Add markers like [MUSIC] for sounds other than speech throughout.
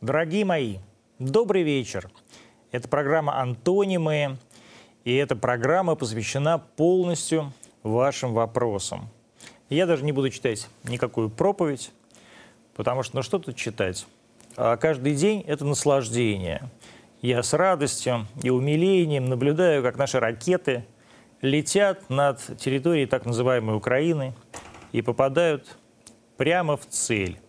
Дорогие мои, добрый вечер. Это программа «Антонимы», и эта программа посвящена полностью вашим вопросам. Я даже не буду читать никакую проповедь, потому что ну что тут читать? А каждый день это наслаждение. Я с радостью и умилением наблюдаю, как наши ракеты летят над территорией так называемой Украины и попадают прямо в цель.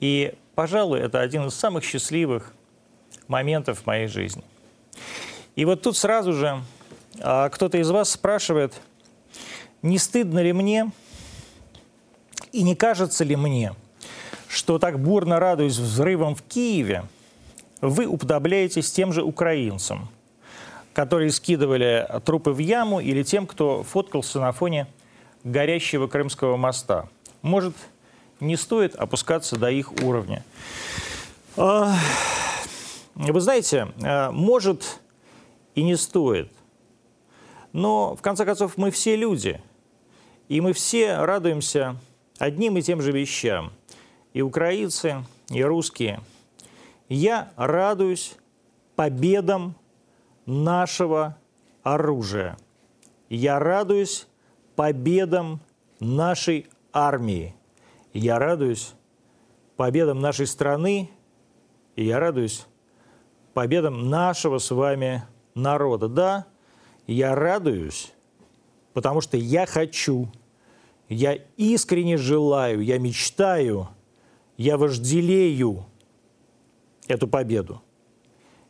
И, пожалуй, это один из самых счастливых моментов в моей жизни. И вот тут сразу же а, кто-то из вас спрашивает, не стыдно ли мне и не кажется ли мне, что так бурно радуясь взрывом в Киеве, вы уподобляетесь тем же украинцам, которые скидывали трупы в яму, или тем, кто фоткался на фоне горящего Крымского моста. Может, не стоит опускаться до их уровня. А, вы знаете, а, может и не стоит. Но, в конце концов, мы все люди. И мы все радуемся одним и тем же вещам. И украинцы, и русские. Я радуюсь победам нашего оружия. Я радуюсь победам нашей армии. Я радуюсь победам нашей страны, и я радуюсь победам нашего с вами народа. Да, я радуюсь, потому что я хочу, я искренне желаю, я мечтаю, я вожделею эту победу.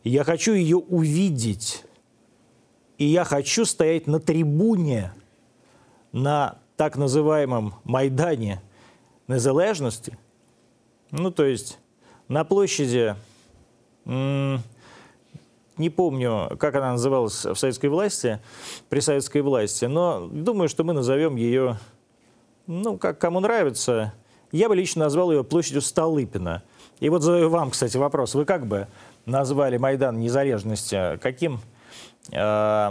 Я хочу ее увидеть. И я хочу стоять на трибуне, на так называемом Майдане Незалежности, ну, то есть на площади, не помню, как она называлась в советской власти, при советской власти, но думаю, что мы назовем ее, ну, как кому нравится. Я бы лично назвал ее площадью Столыпина. И вот задаю вам, кстати, вопрос. Вы как бы назвали Майдан Незалежности каким э,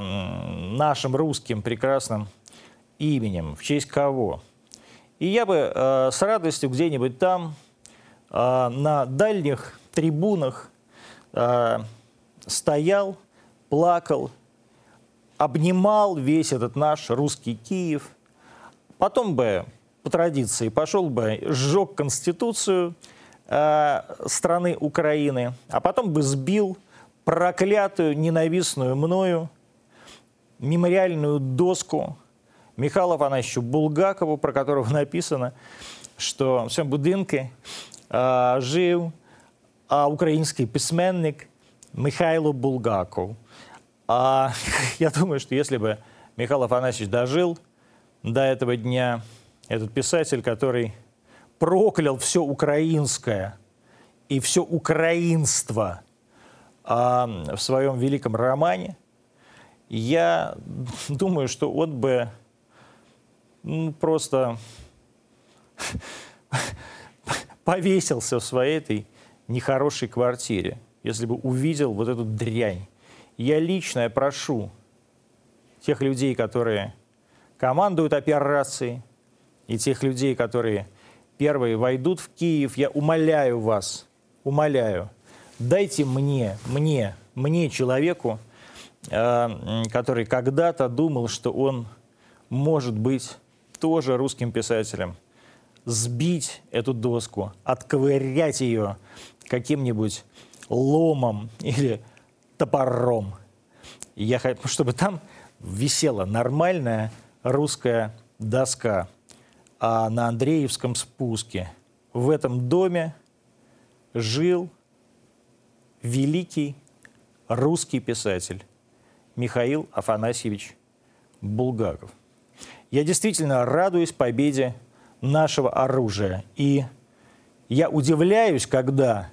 нашим русским прекрасным именем, в честь кого? И я бы э, с радостью где-нибудь там, э, на дальних трибунах, э, стоял, плакал, обнимал весь этот наш русский Киев. Потом бы, по традиции, пошел бы, сжег Конституцию э, страны Украины, а потом бы сбил проклятую, ненавистную мною мемориальную доску Михайлу Афанасьевичу Булгакову, про которого написано, що в цьому будинку а, жив а, український письменник Михайло Булгаков. А [LAUGHS] я думаю, что если бы Михаил Афанасьевич дожил до этого дня, этот писатель, который проклял все украинское и все украинство а, в своем великом романе, я думаю, что он бы ну, просто повесился в своей этой нехорошей квартире, если бы увидел вот эту дрянь. Я лично я прошу тех людей, которые командуют операцией, и тех людей, которые первые войдут в Киев, я умоляю вас, умоляю, дайте мне, мне, мне, человеку, э, который когда-то думал, что он может быть тоже русским писателям, сбить эту доску, отковырять ее каким-нибудь ломом или топором. Я хочу, чтобы там висела нормальная русская доска. А на Андреевском спуске в этом доме жил великий русский писатель Михаил Афанасьевич Булгаков. Я действительно радуюсь победе нашего оружия. И я удивляюсь, когда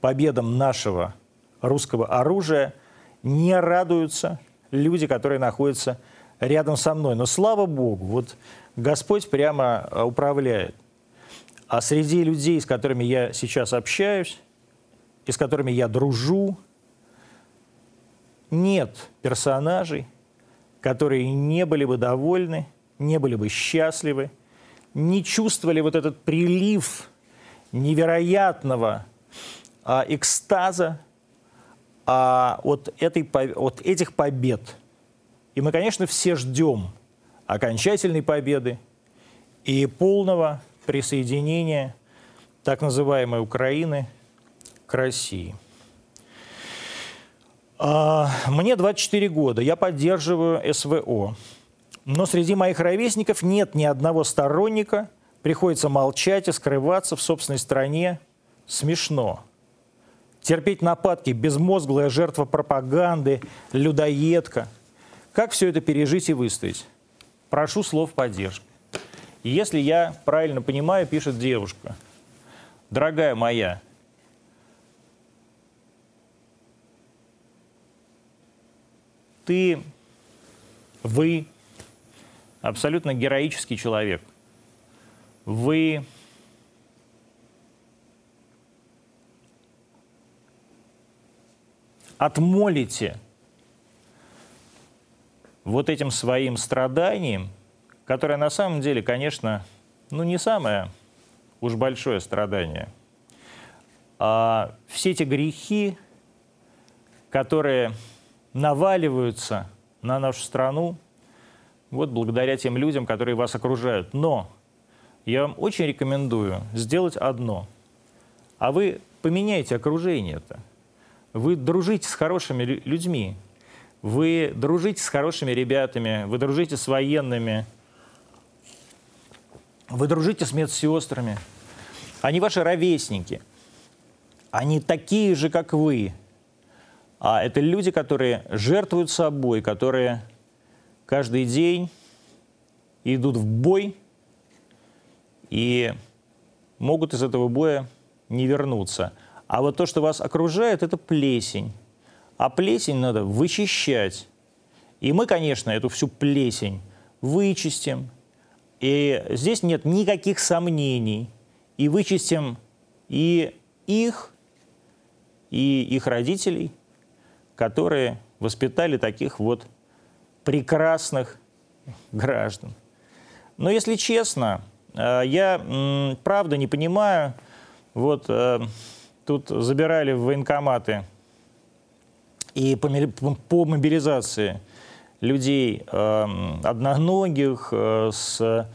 победам нашего русского оружия не радуются люди, которые находятся рядом со мной. Но слава Богу, вот Господь прямо э, управляет. А среди людей, с которыми я сейчас общаюсь, и с которыми я дружу, нет персонажей, которые не были бы довольны, не были бы счастливы, не чувствовали вот этот прилив невероятного а, экстаза а, от, этой, от этих побед. И мы, конечно, все ждем окончательной победы и полного присоединения так называемой Украины к России. А, мне 24 года, я поддерживаю СВО. Но среди моих ровесников нет ни одного сторонника, приходится молчать и скрываться в собственной стране. Смешно. Терпеть нападки, безмозглая жертва пропаганды, людоедка. Как все это пережить и выстоять? Прошу слов поддержки. Если я правильно понимаю, пишет девушка. Дорогая моя, ты, вы абсолютно героический человек. Вы отмолите вот этим своим страданием, которое на самом деле, конечно, ну не самое уж большое страдание, а все эти грехи, которые наваливаются на нашу страну, вот благодаря тем людям, которые вас окружают. Но я вам очень рекомендую сделать одно. А вы поменяйте окружение-то. Вы дружите с хорошими людьми. Вы дружите с хорошими ребятами. Вы дружите с военными. Вы дружите с медсестрами. Они ваши ровесники. Они такие же, как вы. А это люди, которые жертвуют собой, которые каждый день идут в бой и могут из этого боя не вернуться. А вот то, что вас окружает, это плесень. А плесень надо вычищать. И мы, конечно, эту всю плесень вычистим. И здесь нет никаких сомнений. И вычистим и их, и их родителей, которые воспитали таких вот прекрасных граждан. Но если честно, э, я правда не понимаю, вот э, тут забирали в военкоматы и по мобилизации людей э, одноногих, с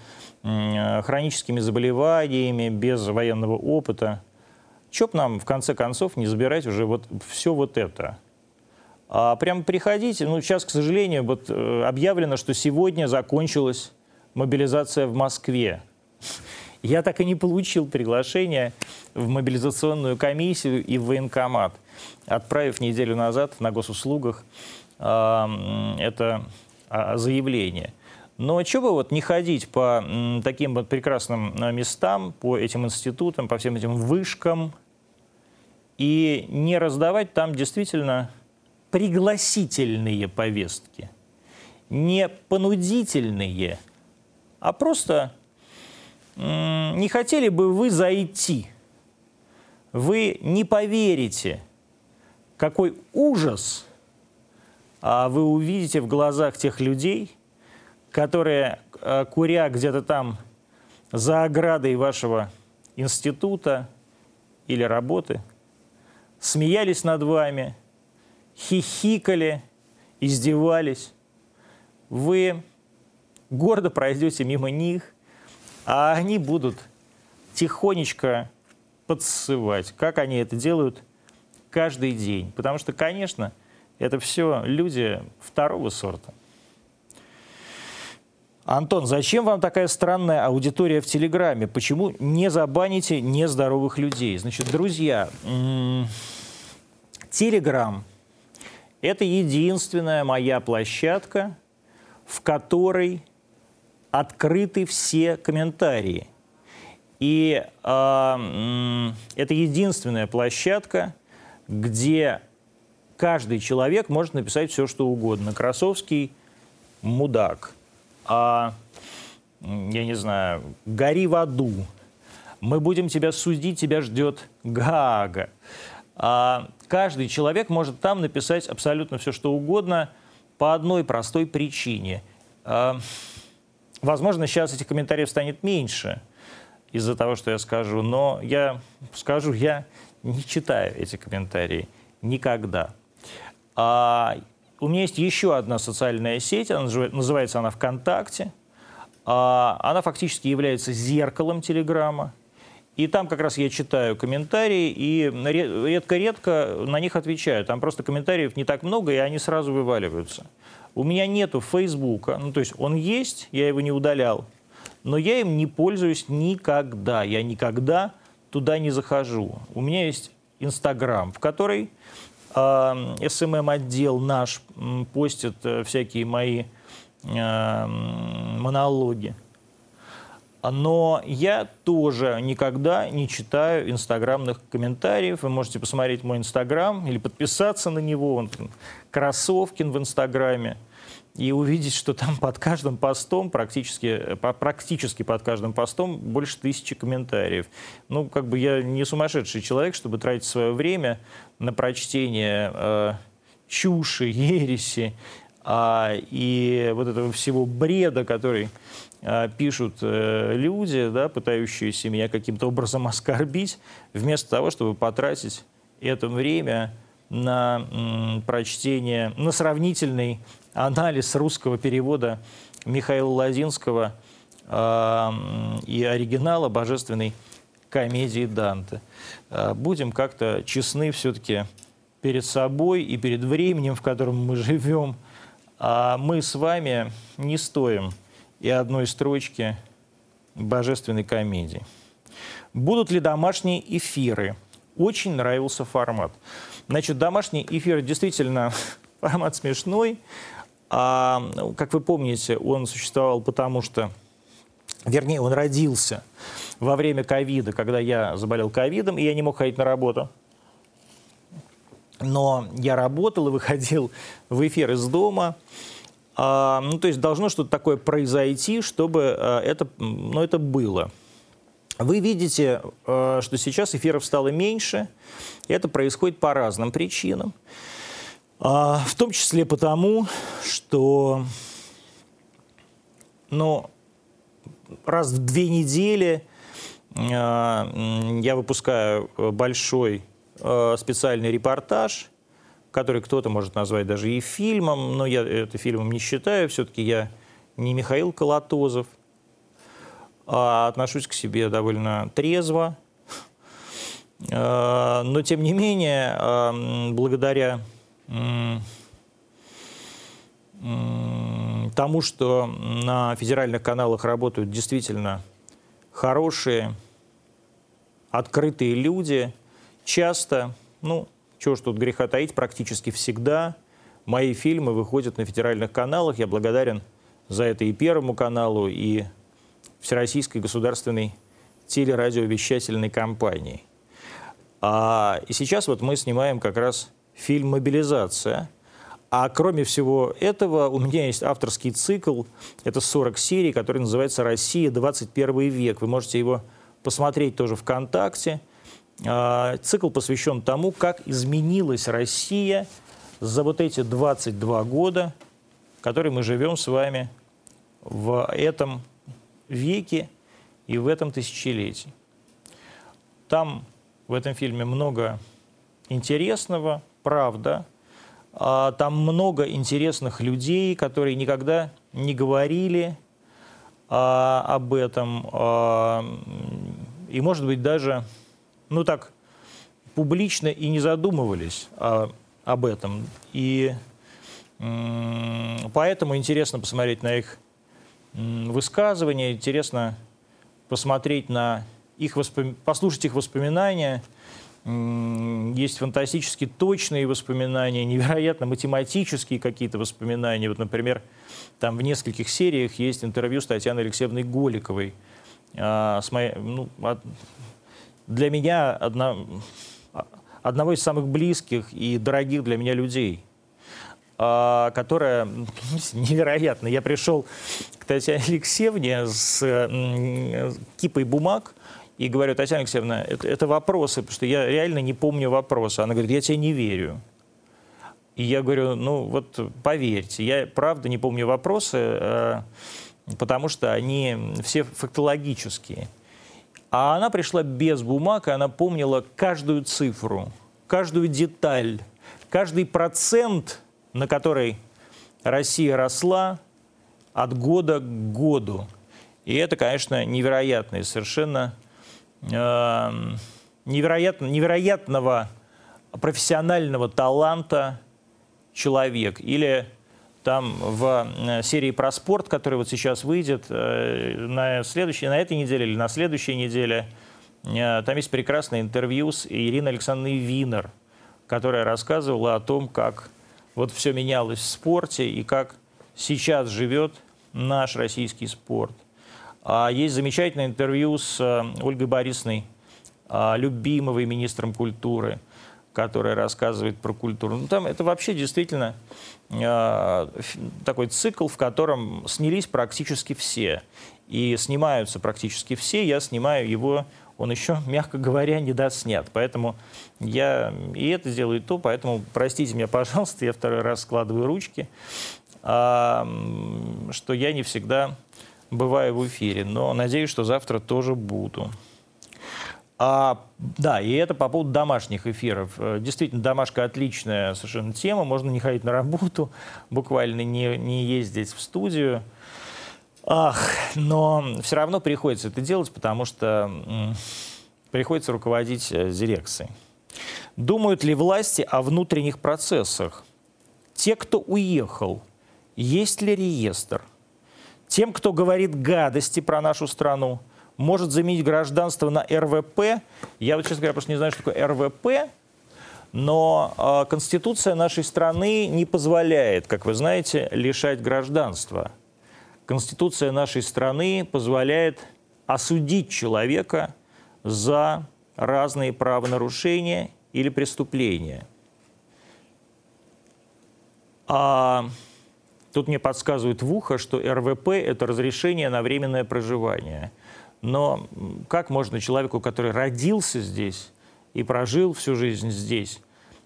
хроническими заболеваниями, без военного опыта. Чё б нам, в конце концов, не забирать уже вот все вот это? А прям приходите. Ну, сейчас, к сожалению, вот э, объявлено, что сегодня закончилась мобилизация в Москве. Я так и не получил приглашение в мобилизационную комиссию и в военкомат, отправив неделю назад на госуслугах э, это э, заявление. Но что бы вот не ходить по таким вот прекрасным э, местам, по этим институтам, по всем этим вышкам, и не раздавать там действительно пригласительные повестки, не понудительные, а просто не хотели бы вы зайти, вы не поверите, какой ужас а вы увидите в глазах тех людей, которые, а, куря где-то там за оградой вашего института или работы, смеялись над вами – хихикали, издевались. Вы гордо пройдете мимо них, а они будут тихонечко подсывать, как они это делают каждый день. Потому что, конечно, это все люди второго сорта. Антон, зачем вам такая странная аудитория в Телеграме? Почему не забаните нездоровых людей? Значит, друзья, Телеграм это единственная моя площадка, в которой открыты все комментарии. И э, это единственная площадка, где каждый человек может написать все, что угодно. Красовский – мудак. А, я не знаю, гори в аду. Мы будем тебя судить, тебя ждет Гага. А, каждый человек может там написать абсолютно все, что угодно по одной простой причине. А, возможно, сейчас этих комментариев станет меньше из-за того, что я скажу, но я скажу, я не читаю эти комментарии никогда. А, у меня есть еще одна социальная сеть, она называется она ВКонтакте. А, она фактически является зеркалом Телеграма. И там как раз я читаю комментарии, и редко-редко на них отвечаю. Там просто комментариев не так много, и они сразу вываливаются. У меня нету Фейсбука, ну то есть он есть, я его не удалял, но я им не пользуюсь никогда. Я никогда туда не захожу. У меня есть Инстаграм, в который э, СММ-отдел наш постит всякие мои э, монологи. Но я тоже никогда не читаю инстаграмных комментариев. Вы можете посмотреть мой инстаграм или подписаться на него. Он Кроссовкин в инстаграме. И увидеть, что там под каждым постом, практически, практически под каждым постом, больше тысячи комментариев. Ну, как бы я не сумасшедший человек, чтобы тратить свое время на прочтение э, чуши, ереси э, и вот этого всего бреда, который пишут э, люди, да, пытающиеся меня каким-то образом [LAUGHS] оскорбить, вместо того, чтобы потратить это время на прочтение, на сравнительный анализ русского перевода Михаила Лазинского э, и оригинала божественной комедии Данте. Э, будем как-то честны все-таки перед собой и перед временем, в котором мы живем. А мы с вами не стоим и одной строчки божественной комедии. Будут ли домашние эфиры? Очень нравился формат. Значит, домашний эфир действительно [LAUGHS] формат смешной. А, как вы помните, он существовал потому, что, вернее, он родился во время ковида, когда я заболел ковидом, и я не мог ходить на работу. Но я работал и выходил в эфир из дома. А, ну, то есть должно что-то такое произойти, чтобы а, это, ну, это было. Вы видите, а, что сейчас эфиров стало меньше. Это происходит по разным причинам. В том числе потому, что ну, раз в две недели я выпускаю большой специальный репортаж – который кто-то может назвать даже и фильмом, но я это фильмом не считаю, все-таки я не Михаил Колотозов, а отношусь к себе довольно трезво. А, но, тем не менее, а, благодаря тому, что на федеральных каналах работают действительно хорошие, открытые люди, часто, ну, чего ж тут греха таить, практически всегда мои фильмы выходят на федеральных каналах. Я благодарен за это и Первому каналу, и Всероссийской государственной телерадиовещательной компании. А, и сейчас вот мы снимаем как раз фильм «Мобилизация». А кроме всего этого, у меня есть авторский цикл, это 40 серий, который называется «Россия. 21 век». Вы можете его посмотреть тоже ВКонтакте – цикл посвящен тому, как изменилась Россия за вот эти 22 года, которые мы живем с вами в этом веке и в этом тысячелетии. Там в этом фильме много интересного, правда. А, там много интересных людей, которые никогда не говорили а, об этом. И, может быть, даже ну так, публично и не задумывались о, об этом. И поэтому интересно посмотреть на их высказывания, интересно посмотреть на их воспом... послушать их воспоминания. Есть фантастически точные воспоминания, невероятно математические какие-то воспоминания. Вот, например, там в нескольких сериях есть интервью с Татьяной Алексеевной Голиковой, а, с моей, ну, для меня одна, одного из самых близких и дорогих для меня людей, а, которая [LAUGHS] невероятно. Я пришел к Татьяне Алексеевне с кипой бумаг и говорю, Татьяна Алексеевна, это, это вопросы, потому что я реально не помню вопросы. Она говорит, я тебе не верю. И я говорю, ну вот поверьте, я правда не помню вопросы, э, потому что они все фактологические. А она пришла без бумаг, и она помнила каждую цифру, каждую деталь, каждый процент, на который Россия росла от года к году. И это, конечно, невероятно совершенно э, невероятно, невероятного профессионального таланта человек. Или там в э, серии про спорт, которая вот сейчас выйдет э, на, следующей, на этой неделе или на следующей неделе, э, там есть прекрасное интервью с Ириной Александровной Винер, которая рассказывала о том, как вот все менялось в спорте и как сейчас живет наш российский спорт. А есть замечательное интервью с Ольгой Борисовной а, Любимовой, министром культуры, которая рассказывает про культуру. Ну, там это вообще действительно э, такой цикл, в котором снялись практически все. И снимаются практически все. Я снимаю его, он еще, мягко говоря, не доснят. Поэтому я и это сделаю, и то. Поэтому простите меня, [LAUGHS] пожалуйста, я второй раз складываю ручки, э, что я не всегда бываю в эфире. Но надеюсь, что завтра тоже буду. А, да, и это по поводу домашних эфиров. Э, действительно, домашка отличная совершенно тема. Можно не ходить на работу, [LAUGHS] буквально не, не ездить в студию. Ах, но все равно приходится это делать, потому что приходится руководить э, дирекцией. Думают ли власти о внутренних процессах? Те, кто уехал, есть ли реестр? Тем, кто говорит гадости про нашу страну – может заменить гражданство на РВП. Я вот, честно говоря, просто не знаю, что такое РВП, но э, Конституция нашей страны не позволяет, как вы знаете, лишать гражданства. Конституция нашей страны позволяет осудить человека за разные правонарушения или преступления. А тут мне подсказывают в ухо, что РВП – это разрешение на временное проживание – но как можно человеку, который родился здесь и прожил всю жизнь здесь,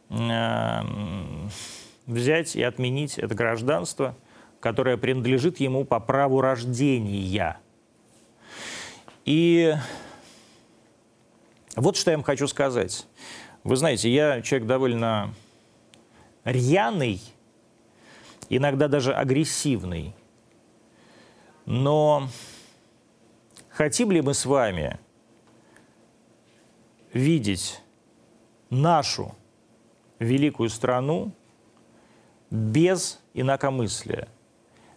эм, взять и отменить это гражданство, которое принадлежит ему по праву рождения? И вот что я вам хочу сказать. Вы знаете, я человек довольно рьяный, иногда даже агрессивный, но Хотим ли мы с вами видеть нашу великую страну без инакомыслия,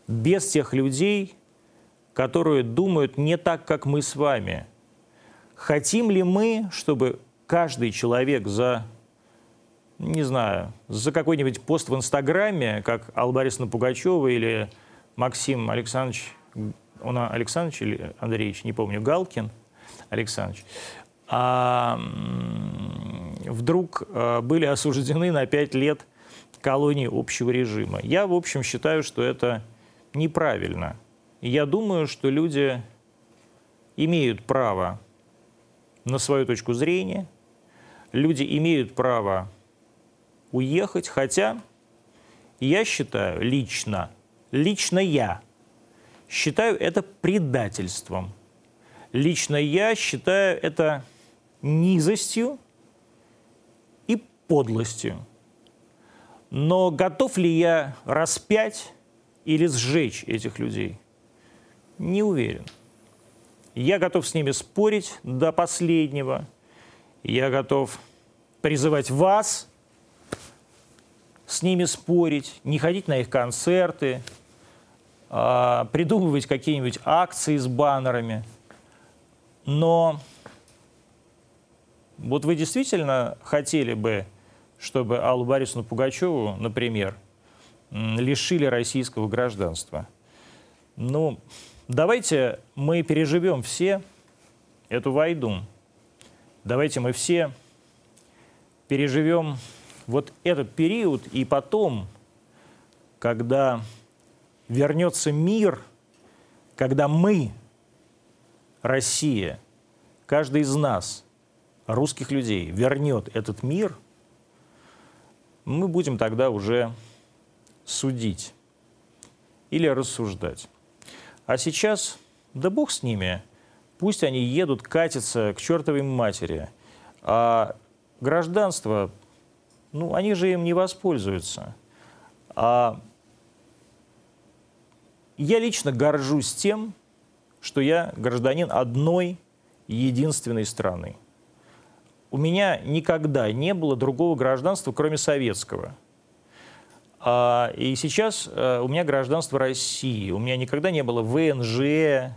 без тех людей, которые думают не так, как мы с вами? Хотим ли мы, чтобы каждый человек за, не знаю, за какой-нибудь пост в Инстаграме, как Алла Борисовна Пугачева или Максим Александрович он Александрович или Андреевич, не помню, Галкин Александрович, а вдруг а, были осуждены на пять лет колонии общего режима. Я, в общем, считаю, что это неправильно. я думаю, что люди имеют право на свою точку зрения, люди имеют право уехать, хотя я считаю лично, лично я – считаю это предательством. Лично я считаю это низостью и подлостью. Но готов ли я распять или сжечь этих людей? Не уверен. Я готов с ними спорить до последнего. Я готов призывать вас с ними спорить, не ходить на их концерты, придумывать какие-нибудь акции с баннерами. Но вот вы действительно хотели бы, чтобы Аллу Борисовну Пугачеву, например, лишили российского гражданства? Ну, давайте мы переживем все эту войну. Давайте мы все переживем вот этот период, и потом, когда вернется мир, когда мы, Россия, каждый из нас, русских людей, вернет этот мир, мы будем тогда уже судить или рассуждать. А сейчас, да бог с ними, пусть они едут, катятся к чертовой матери. А гражданство, ну, они же им не воспользуются. А я лично горжусь тем, что я гражданин одной единственной страны. У меня никогда не было другого гражданства, кроме советского. А, и сейчас а, у меня гражданство России. У меня никогда не было ВНЖ,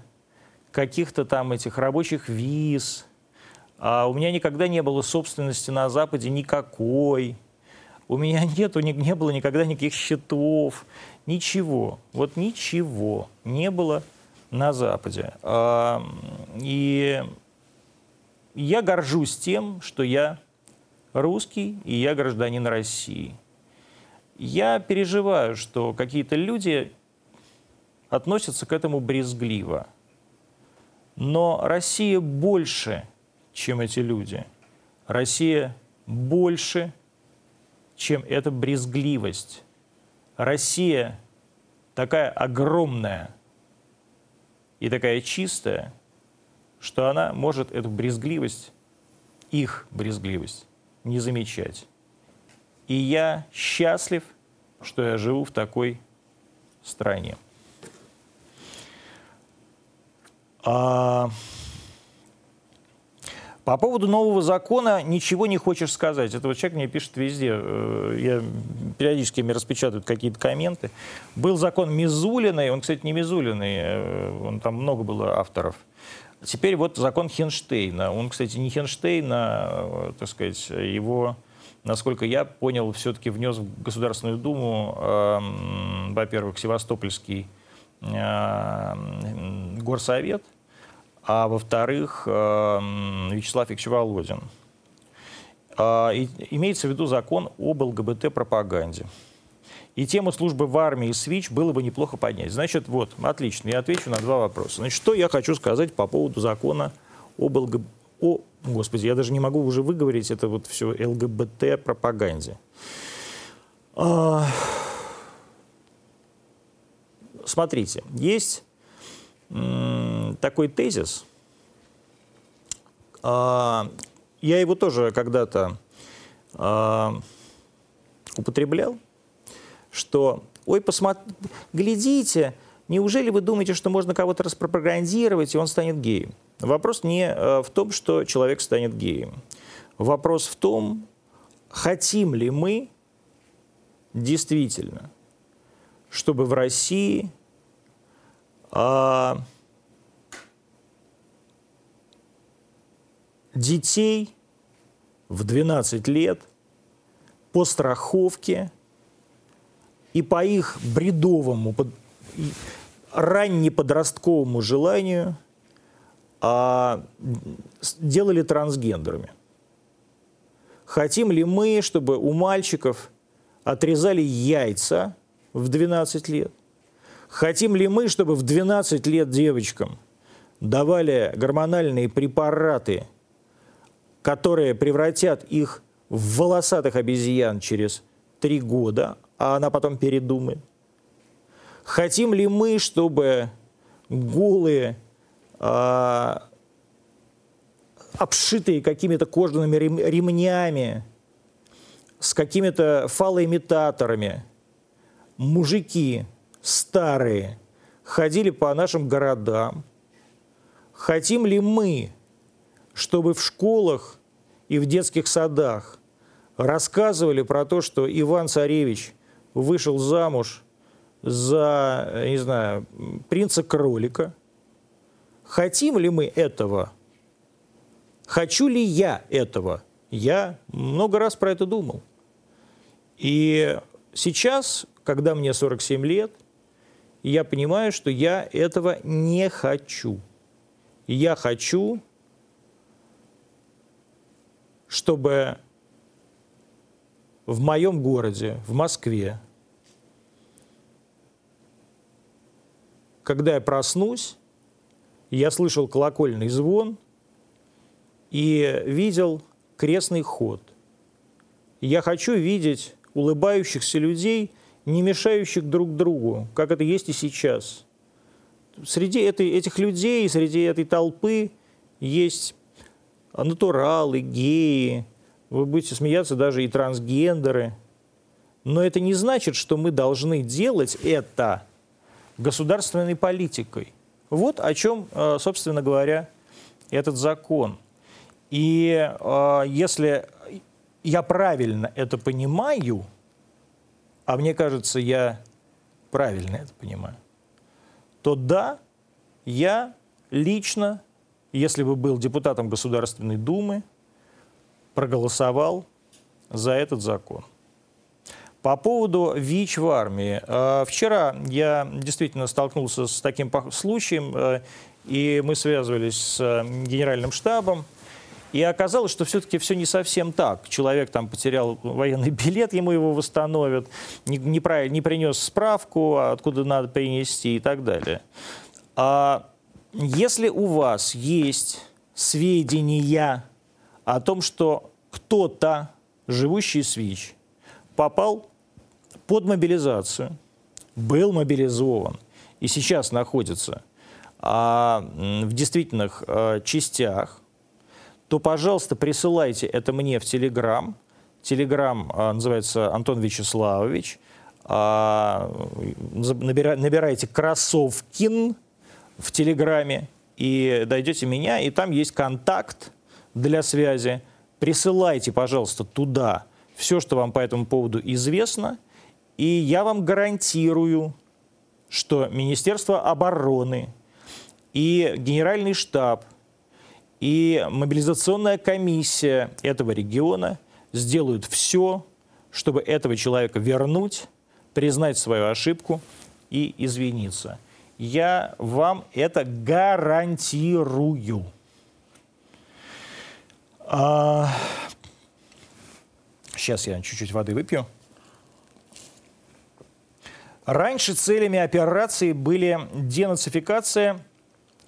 каких-то там этих рабочих виз. А у меня никогда не было собственности на Западе никакой. У меня нету, не, не было никогда никаких счетов. Ничего. Вот ничего не было на Западе. А, и я горжусь тем, что я русский и я гражданин России. Я переживаю, что какие-то люди относятся к этому брезгливо. Но Россия больше, чем эти люди. Россия больше, чем эта брезгливость. Россия такая огромная и такая чистая, что она может эту брезгливость, их брезгливость, не замечать. И я счастлив, что я живу в такой стране. А... По поводу нового закона ничего не хочешь сказать. Это вот человек мне пишет везде. Э, я, периодически мне распечатывают какие-то комменты. Был закон Мизулиной, он, кстати, не Мизулиной, э, он, там много было авторов. Теперь вот закон Хенштейна. Он, кстати, не Хенштейна, э, так сказать, его, насколько я понял, все-таки внес в Государственную Думу, э, во-первых, Севастопольский э, горсовет, а во-вторых, э, Вячеслав Викторович Володин. Э, и, имеется в виду закон об ЛГБТ-пропаганде. И тему службы в армии СВИЧ было бы неплохо поднять. Значит, вот, отлично, я отвечу на два вопроса. Значит, что я хочу сказать по поводу закона об ЛГБТ, о, господи, я даже не могу уже выговорить это вот все ЛГБТ-пропаганде. А... Смотрите, есть такой тезис, а, я его тоже когда-то а, употреблял, что, ой, посмотрите, глядите, неужели вы думаете, что можно кого-то распропагандировать, и он станет геем? Вопрос не э, в том, что человек станет геем. Вопрос в том, хотим ли мы действительно, чтобы в России а, детей в 12 лет по страховке и по их бредовому, раннеподростковому желанию а, делали трансгендерами. Хотим ли мы, чтобы у мальчиков отрезали яйца в 12 лет? Хотим ли мы, чтобы в 12 лет девочкам давали гормональные препараты, которые превратят их в волосатых обезьян через три года, а она потом передумает? Хотим ли мы, чтобы голые, а, обшитые какими-то кожаными ремнями, с какими-то фалоимитаторами, мужики старые ходили по нашим городам? Хотим ли мы, чтобы в школах и в детских садах рассказывали про то, что Иван Царевич вышел замуж за, не знаю, принца-кролика. Хотим ли мы этого? Хочу ли я этого? Я много раз про это думал. И сейчас, когда мне 47 лет, я понимаю, что я этого не хочу. Я хочу, чтобы в моем городе, в Москве, когда я проснусь, я слышал колокольный звон и видел крестный ход. Я хочу видеть улыбающихся людей, не мешающих друг другу, как это есть и сейчас. среди этой, этих людей, среди этой толпы есть натуралы, геи, вы будете смеяться, даже и трансгендеры. Но это не значит, что мы должны делать это государственной политикой. Вот о чем, э, собственно говоря, этот закон. И э, если я правильно это понимаю, а мне кажется, я правильно это понимаю, то да, я лично, если бы был депутатом Государственной Думы, проголосовал за этот закон. По поводу ВИЧ в армии. Э, вчера я действительно столкнулся с таким случаем, э, и мы связывались с э, генеральным штабом, и оказалось, что все-таки все не совсем так. Человек там потерял военный [LAUGHS] билет, ему его восстановят, не, не, не принес справку, откуда надо принести и так далее. А если у вас есть сведения о том, что кто-то, живущий с ВИЧ, попал под мобилизацию, был мобилизован и сейчас находится а, в действительных а, частях, то, пожалуйста, присылайте это мне в Телеграм. Телеграм а, называется Антон Вячеславович. А, набира, набирайте «Кроссовкин» в Телеграме и дойдете меня, и там есть контакт для связи. Присылайте, пожалуйста, туда все, что вам по этому поводу известно, и я вам гарантирую, что Министерство обороны и Генеральный штаб и мобилизационная комиссия этого региона сделают все, чтобы этого человека вернуть, признать свою ошибку и извиниться. Я вам это гарантирую. А... Сейчас я чуть-чуть воды выпью. Раньше целями операции были денацификация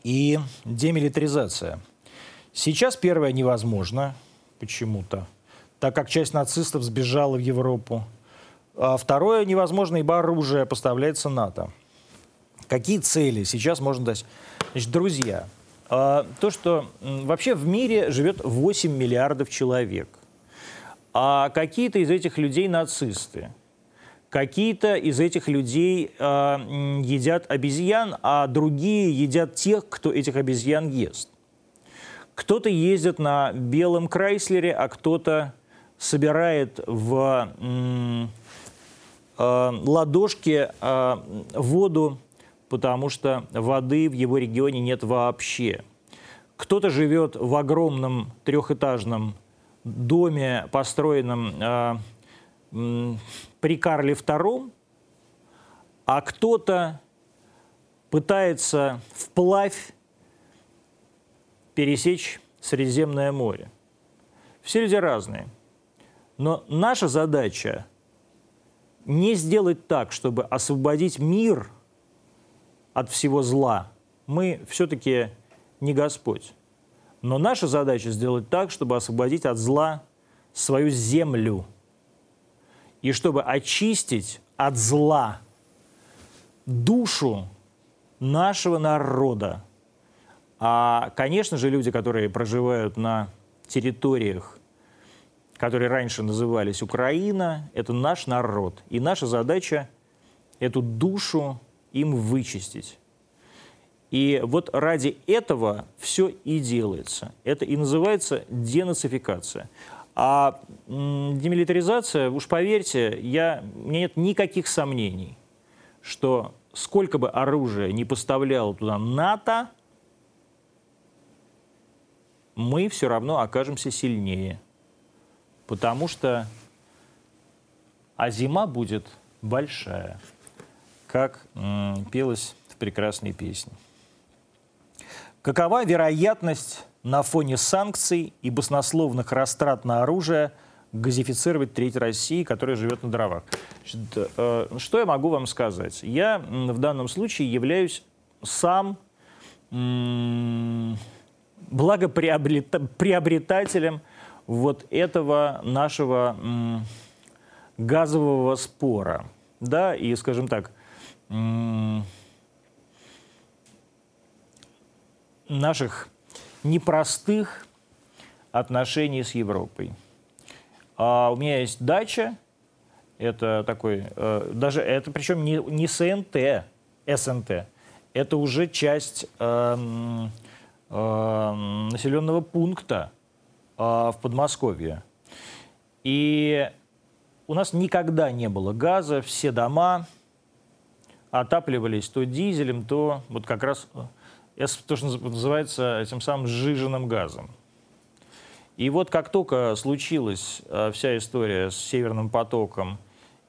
и демилитаризация. Сейчас первое невозможно почему-то, так как часть нацистов сбежала в Европу. А второе невозможно, ибо оружие поставляется НАТО. Какие цели сейчас можно дать? Значит, друзья, а, то, что вообще в мире живет 8 миллиардов человек, а какие-то из этих людей нацисты – Какие-то из этих людей э, едят обезьян, а другие едят тех, кто этих обезьян ест. Кто-то ездит на белом Крайслере, а кто-то собирает в э, э, ладошке э, воду, потому что воды в его регионе нет вообще. Кто-то живет в огромном трехэтажном доме, построенном э, при Карле II, а кто-то пытается вплавь пересечь Средиземное море. Все люди разные. Но наша задача не сделать так, чтобы освободить мир от всего зла. Мы все-таки не Господь. Но наша задача сделать так, чтобы освободить от зла свою землю – и чтобы очистить от зла душу нашего народа. А, конечно же, люди, которые проживают на территориях, которые раньше назывались Украина, это наш народ. И наша задача эту душу им вычистить. И вот ради этого все и делается. Это и называется денацификация. А демилитаризация, уж поверьте, я, у меня нет никаких сомнений, что сколько бы оружия не поставлял туда НАТО, мы все равно окажемся сильнее. Потому что а зима будет большая, как м, пелось в прекрасной песне. Какова вероятность на фоне санкций и баснословных растрат на оружие газифицировать треть России, которая живет на дровах. Значит, э, что я могу вам сказать? Я в данном случае являюсь сам благоприобретателем вот этого нашего газового спора. Да, и, скажем так, наших непростых отношений с Европой. А у меня есть дача, это такой, э, даже это причем не, не СНТ, СНТ, это уже часть э, э, населенного пункта э, в Подмосковье. И у нас никогда не было газа, все дома отапливались то дизелем, то вот как раз э, то, что называется этим самым сжиженным газом. И вот как только случилась э, вся история с Северным потоком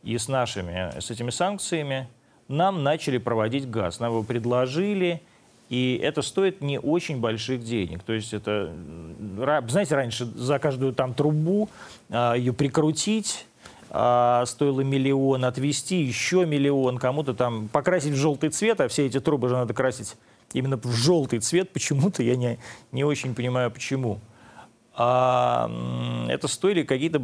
и с нашими, с этими санкциями, нам начали проводить газ. Нам его предложили, и это стоит не очень больших денег. То есть это, знаете, раньше за каждую там трубу а, ее прикрутить, а, стоило миллион, отвести еще миллион, кому-то там покрасить в желтый цвет, а все эти трубы же надо красить именно в желтый цвет почему-то, я не, не очень понимаю почему. А, это стоили какие-то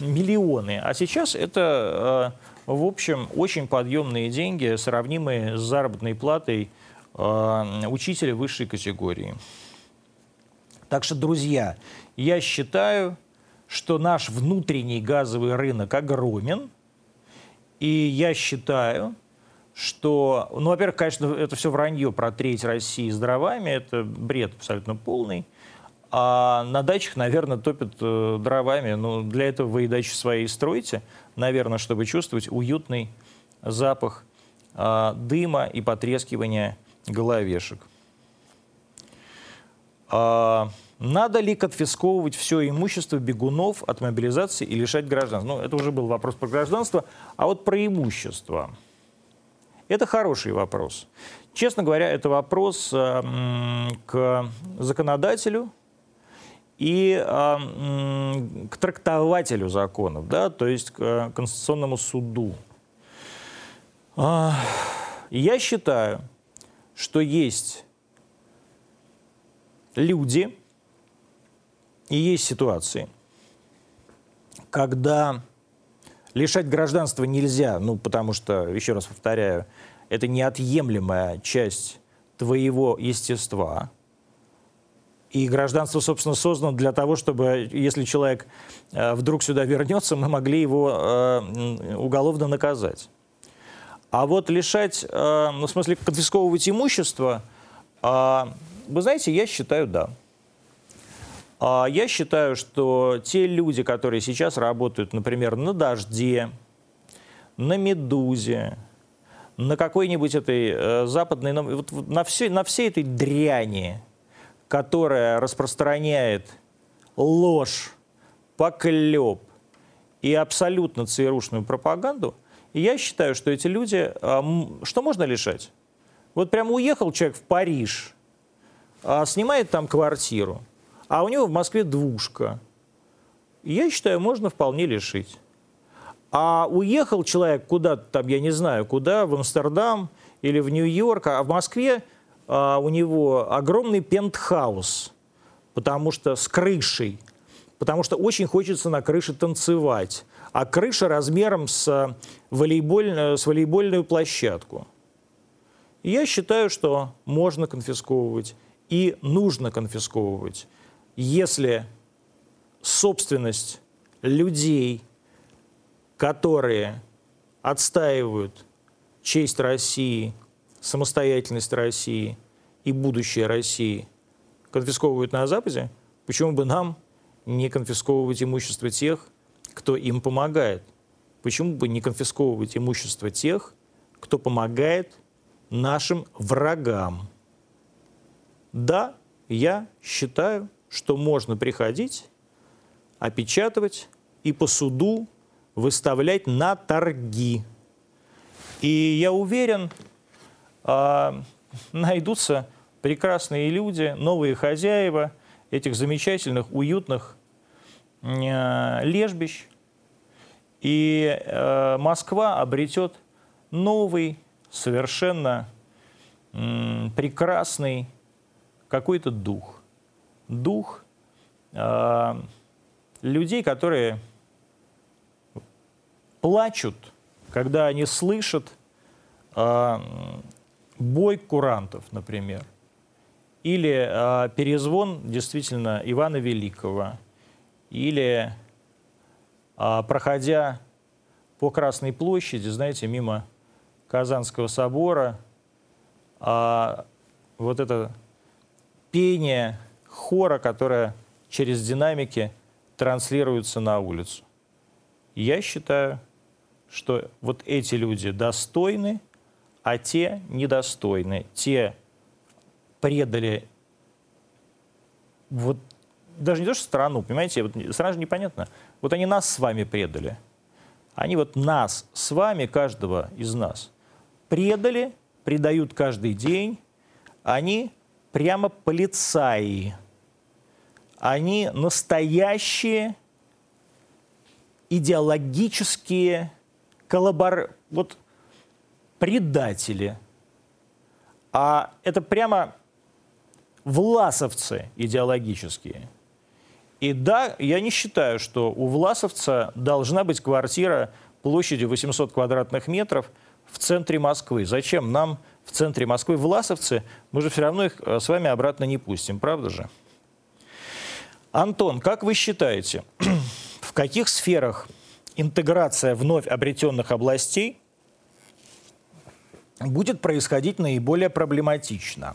миллионы. А сейчас это, а, в общем, очень подъемные деньги, сравнимые с заработной платой учителя высшей категории. Так что, друзья, я считаю, что наш внутренний газовый рынок огромен, и я считаю, что, ну, во-первых, конечно, это все вранье про треть России с дровами, это бред абсолютно полный. А на дачах, наверное, топят э, дровами. Ну, для этого вы и дачи свои строите, наверное, чтобы чувствовать уютный запах э, дыма и потрескивания головешек. А, надо ли конфисковывать все имущество бегунов от мобилизации и лишать гражданства? Ну, это уже был вопрос про гражданство. А вот про имущество. Это хороший вопрос. Честно говоря, это вопрос э, к законодателю, и э, к трактователю законов, да, то есть к Конституционному суду. Э, я считаю, что есть люди и есть ситуации, когда лишать гражданства нельзя, ну, потому что, еще раз повторяю, это неотъемлемая часть твоего естества – и гражданство, собственно, создано для того, чтобы, если человек э, вдруг сюда вернется, мы могли его э, уголовно наказать. А вот лишать, э, ну, в смысле, конфисковывать имущество, вы знаете, я считаю, да. А я считаю, что те люди, которые сейчас работают, например, на «Дожде», на «Медузе», на какой-нибудь этой западной, вот на, все, на всей этой дряни – которая распространяет ложь, поклеп и абсолютно ЦРУшную пропаганду, и я считаю, что эти люди, что можно лишать? Вот прямо уехал человек в Париж, а, снимает там квартиру, а у него в Москве двушка. Я считаю, можно вполне лишить. А уехал человек куда-то там, я не знаю, куда, в Амстердам или в Нью-Йорк, а в Москве а, у него огромный пентхаус, потому что с крышей, потому что очень хочется на крыше танцевать, а крыша размером с, волейболь, с волейбольную площадку. Я считаю, что можно конфисковывать и нужно конфисковывать, если собственность людей, которые отстаивают честь России, самостоятельность России и будущее России конфисковывают на Западе, почему бы нам не конфисковывать имущество тех, кто им помогает? Почему бы не конфисковывать имущество тех, кто помогает нашим врагам? Да, я считаю, что можно приходить, опечатывать и по суду выставлять на торги. И я уверен, а, найдутся прекрасные люди, новые хозяева этих замечательных, уютных лежбищ. И а, Москва обретет новый, совершенно прекрасный какой-то дух. Дух людей, которые плачут, когда они слышат бой курантов, например, или перезвон действительно Ивана Великого, или а, проходя по Красной площади, знаете, мимо Казанского собора, а, вот это пение хора, которое через динамики транслируется на улицу. Я считаю, что вот эти люди достойны, а те недостойны. Те предали вот даже не то, что страну, понимаете, вот страна же непонятно. Вот они нас с вами предали. Они вот нас с вами, каждого из нас, предали, предают каждый день. Они прямо полицаи. Они настоящие идеологические коллабор... вот, предатели. А это прямо власовцы идеологические. И да, я не считаю, что у власовца должна быть квартира площадью 800 квадратных метров в центре Москвы. Зачем нам в центре Москвы власовцы? Мы же все равно их э, с вами обратно не пустим, правда же? Антон, как вы считаете, [CLEARS THROAT] в каких сферах интеграция вновь обретенных областей будет происходить наиболее проблематично?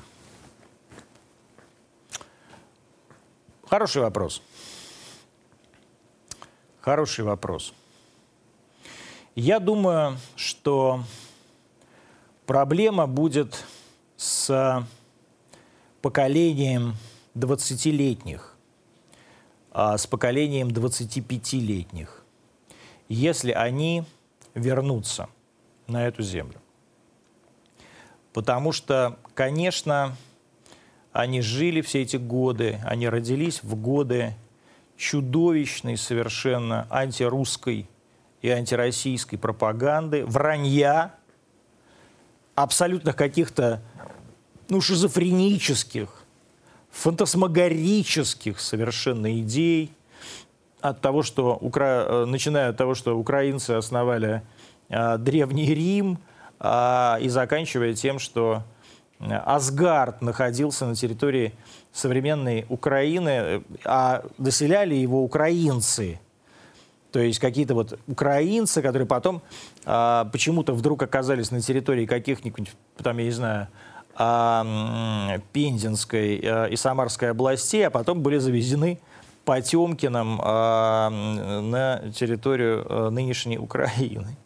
Хороший вопрос. Хороший вопрос. Я думаю, что проблема будет с поколением 20-летних, а с поколением 25-летних, если они вернутся на эту землю. Потому что, конечно, они жили все эти годы, они родились в годы чудовищной совершенно антирусской и антироссийской пропаганды, вранья, абсолютно каких-то ну, шизофренических, фантасмагорических совершенно идей, от того, что, укра... начиная от того, что украинцы основали а, Древний Рим, а, и заканчивая тем, что Асгард находился на территории современной Украины, а доселяли его украинцы. То есть какие-то вот украинцы, которые потом а, почему-то вдруг оказались на территории каких-нибудь, там, я не знаю, а, Пензенской а, и Самарской областей, а потом были завезены Потемкиным а, на территорию а, нынешней Украины.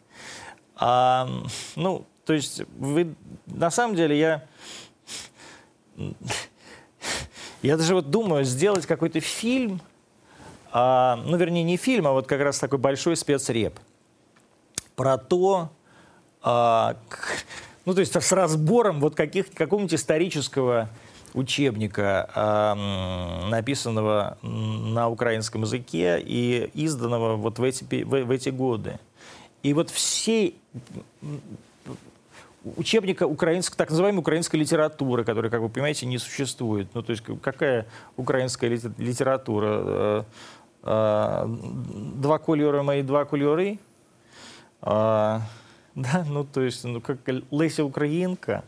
А, ну, то есть вы, на самом деле я я даже вот думаю сделать какой-то фильм, а, ну, вернее, не фильм, а вот как раз такой большой спецреп про то, а, к, ну, то есть с разбором вот каких, какого-нибудь исторического учебника, а, написанного на украинском языке и изданного вот в эти, в, в эти годы. И вот все учебника украинской, так называемой украинской литературы, которая, как вы понимаете, не существует. Ну, то есть какая украинская литература? Э, э, два кольора мои, два кольоры? А, да, ну, то есть, ну, как Леся Украинка,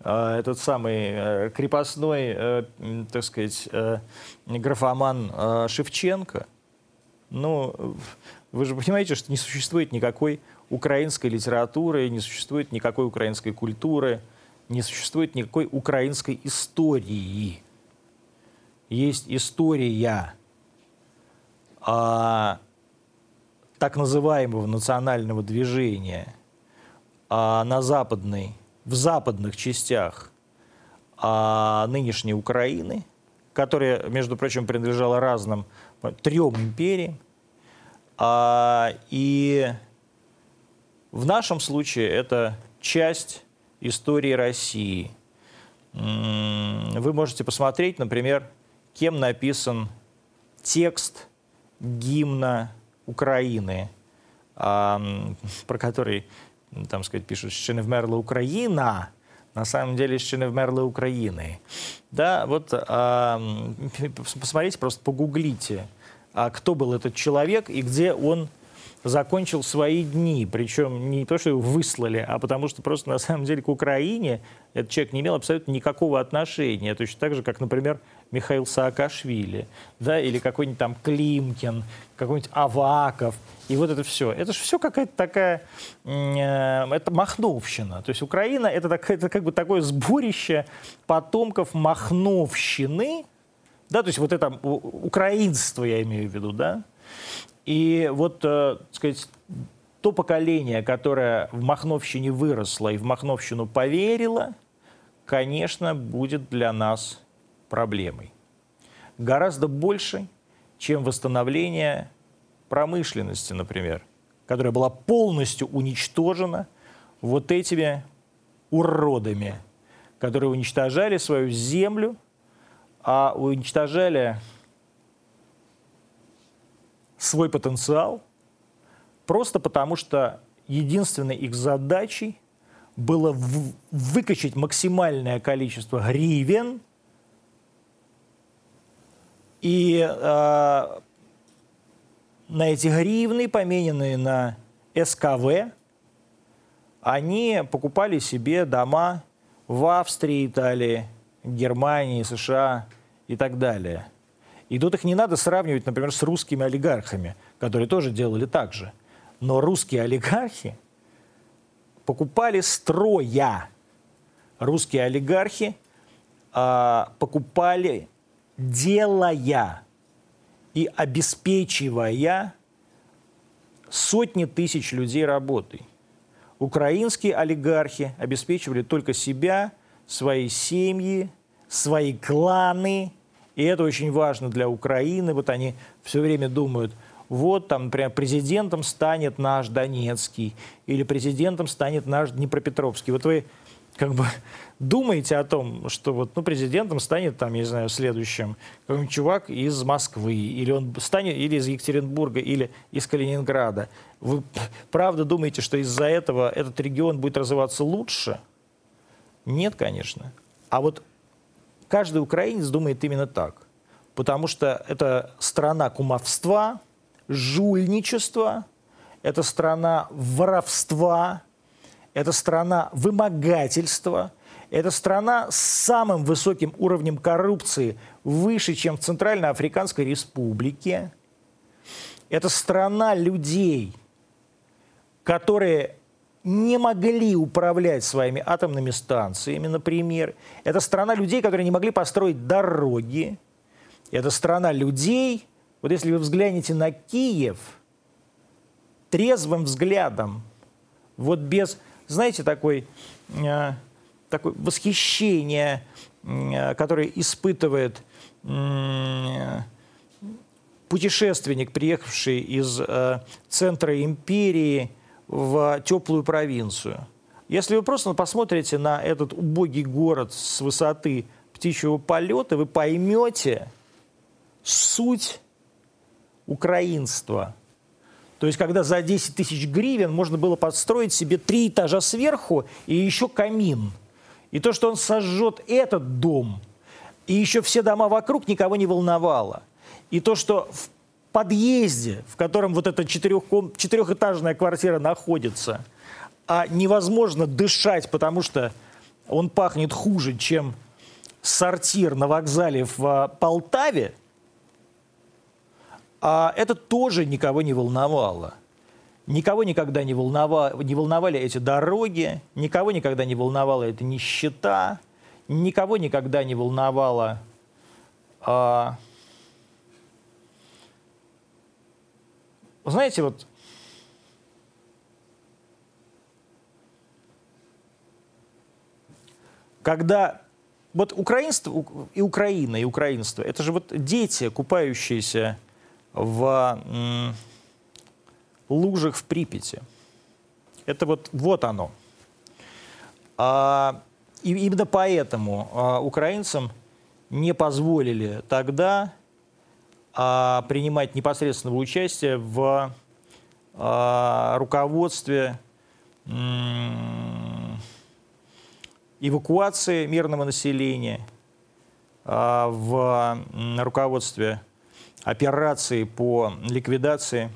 этот самый э, крепостной, так сказать, графоман Шевченко. Ну, вы же понимаете, что не существует никакой украинской литературы, не существует никакой украинской культуры, не существует никакой украинской истории. Есть история а, так называемого национального движения а, на западной, в западных частях а, нынешней Украины, которая, между прочим, принадлежала разным трем империям, а, и в нашем случае это часть истории России. Вы можете посмотреть, например, кем написан текст гимна Украины, про который, там сказать, пишут «Ще не вмерла Украина», на самом деле «Ще не вмерла Украины». Да, вот посмотрите, просто погуглите, а кто был этот человек и где он закончил свои дни. Причем не то, что его выслали, а потому что просто на самом деле к Украине этот человек не имел абсолютно никакого отношения. Точно так же, как, например, Михаил Саакашвили, да, или какой-нибудь там Климкин, какой-нибудь Аваков, и вот это все. Это же все какая-то такая, э, это махновщина. То есть Украина это, так, это как бы такое сборище потомков махновщины, да, то есть вот это украинство я имею в виду, да, и вот, э, так сказать, то поколение, которое в Махновщине выросло и в Махновщину поверило, конечно, будет для нас проблемой. Гораздо больше, чем восстановление промышленности, например, которая была полностью уничтожена вот этими уродами, которые уничтожали свою землю, а уничтожали свой потенциал, просто потому что единственной их задачей было выкачать максимальное количество гривен и э, на эти гривны, помененные на СКВ, они покупали себе дома в Австрии, Италии, Германии, США и так далее. И тут их не надо сравнивать, например, с русскими олигархами, которые тоже делали так же. Но русские олигархи покупали строя. Русские олигархи э, покупали делая и обеспечивая сотни тысяч людей работой. Украинские олигархи обеспечивали только себя, свои семьи, свои кланы – и это очень важно для Украины. Вот они все время думают, вот там, например, президентом станет наш Донецкий или президентом станет наш Днепропетровский. Вот вы как бы [LAUGHS] думаете о том, что вот, ну, президентом станет, там, я не знаю, следующим какой-нибудь чувак из Москвы, или он станет или из Екатеринбурга, или из Калининграда. Вы правда думаете, что из-за этого этот регион будет развиваться лучше? Нет, конечно. А вот каждый украинец думает именно так. Потому что это страна кумовства, жульничества, это страна воровства, это страна вымогательства, это страна с самым высоким уровнем коррупции, выше, чем в Центральноафриканской республике. Это страна людей, которые не могли управлять своими атомными станциями, например. Это страна людей, которые не могли построить дороги. Это страна людей, вот если вы взглянете на Киев трезвым взглядом, вот без, знаете, такой, э, такой восхищение, э, которое испытывает э, путешественник, приехавший из э, центра империи – в теплую провинцию. Если вы просто посмотрите на этот убогий город с высоты птичьего полета, вы поймете суть украинства. То есть, когда за 10 тысяч гривен можно было подстроить себе три этажа сверху и еще камин. И то, что он сожжет этот дом, и еще все дома вокруг никого не волновало. И то, что в подъезде, в котором вот эта четырехком... четырехэтажная квартира находится, а невозможно дышать, потому что он пахнет хуже, чем сортир на вокзале в а, Полтаве, а это тоже никого не волновало. Никого никогда не, волнова... не волновали эти дороги, никого никогда не волновала эта нищета, никого никогда не волновала а, знаете, вот когда вот украинство и Украина, и украинство, это же вот дети, купающиеся в лужах в Припяти. Это вот, вот оно. А, и именно поэтому а, украинцам не позволили тогда а, принимать непосредственного участия в а, руководстве эвакуации мирного населения, а, в руководстве операции по ликвидации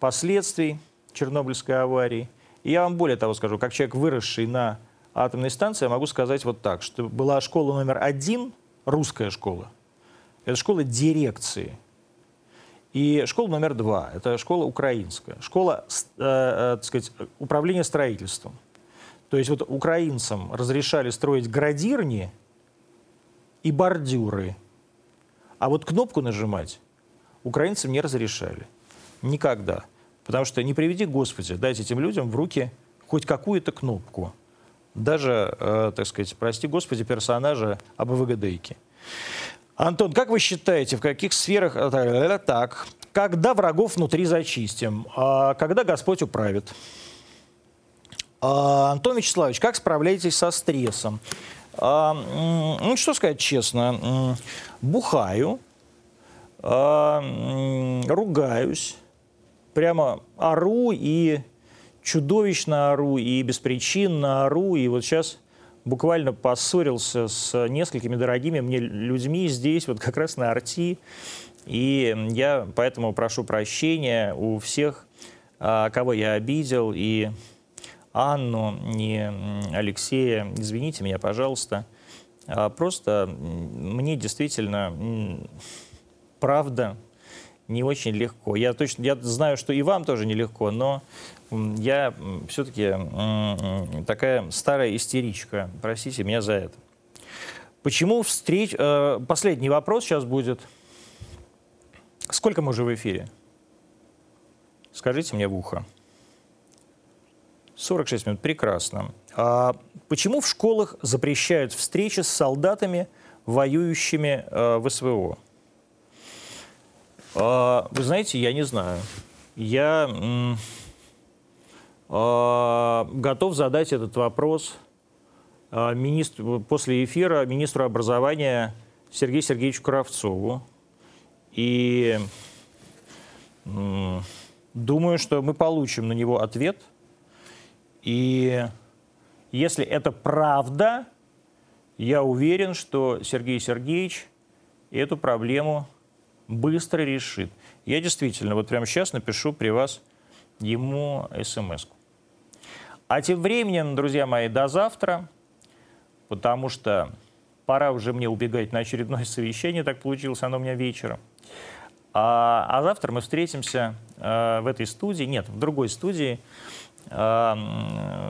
последствий Чернобыльской аварии. И я вам более того скажу, как человек, выросший на атомной станции, я могу сказать вот так, что была школа номер один, русская школа, это школа дирекции. И школа номер два – это школа украинская, школа э, э, так сказать, управления строительством. То есть вот украинцам разрешали строить градирни и бордюры, а вот кнопку нажимать украинцам не разрешали. Никогда. Потому что не приведи Господи, дайте этим людям в руки хоть какую-то кнопку. Даже, э, так сказать, прости Господи, персонажа АБВГДейки. Антон, как вы считаете, в каких сферах... Э, так, когда врагов внутри зачистим? А когда Господь управит? А, Антон Вячеславович, как справляетесь со стрессом? А, ну, что сказать честно, бухаю, а, ругаюсь, прямо ору и чудовищно ору, и беспричинно ору, и вот сейчас буквально поссорился с несколькими дорогими мне людьми здесь, вот как раз на Арти, и я поэтому прошу прощения у всех, а, кого я обидел, и Анну, и Алексея, извините меня, пожалуйста. А, просто мне действительно, правда, не очень легко. Я точно, я знаю, что и вам тоже нелегко, но я все-таки такая старая истеричка. Простите меня за это. Почему встреч... Э, последний вопрос сейчас будет. Сколько мы уже в эфире? Скажите мне в ухо. 46 минут. Прекрасно. А почему в школах запрещают встречи с солдатами, воюющими э, в СВО? А, вы знаете, я не знаю. Я а, готов задать этот вопрос а, министр, после эфира министру образования Сергею Сергеевичу Кравцову. И думаю, что мы получим на него ответ. И если это правда, я уверен, что Сергей Сергеевич эту проблему быстро решит. Я действительно вот прямо сейчас напишу при вас ему смс -ку. А тем временем, друзья мои, до завтра, потому что пора уже мне убегать на очередное совещание, так получилось оно у меня вечером. А, а завтра мы встретимся э, в этой студии, нет, в другой студии, э,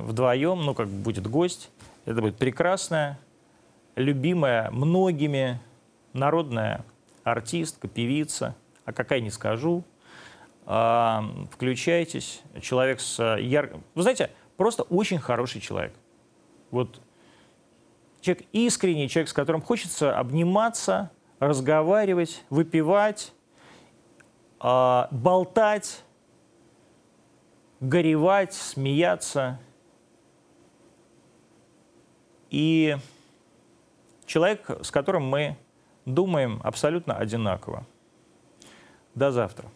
вдвоем, ну, как будет гость. Это будет прекрасная, любимая многими народная артистка, певица, а какая не скажу. А, включайтесь. Человек с ярким... Вы знаете, просто очень хороший человек. Вот человек искренний, человек, с которым хочется обниматься, разговаривать, выпивать, а, болтать, горевать, смеяться. И человек, с которым мы думаем абсолютно одинаково. До завтра.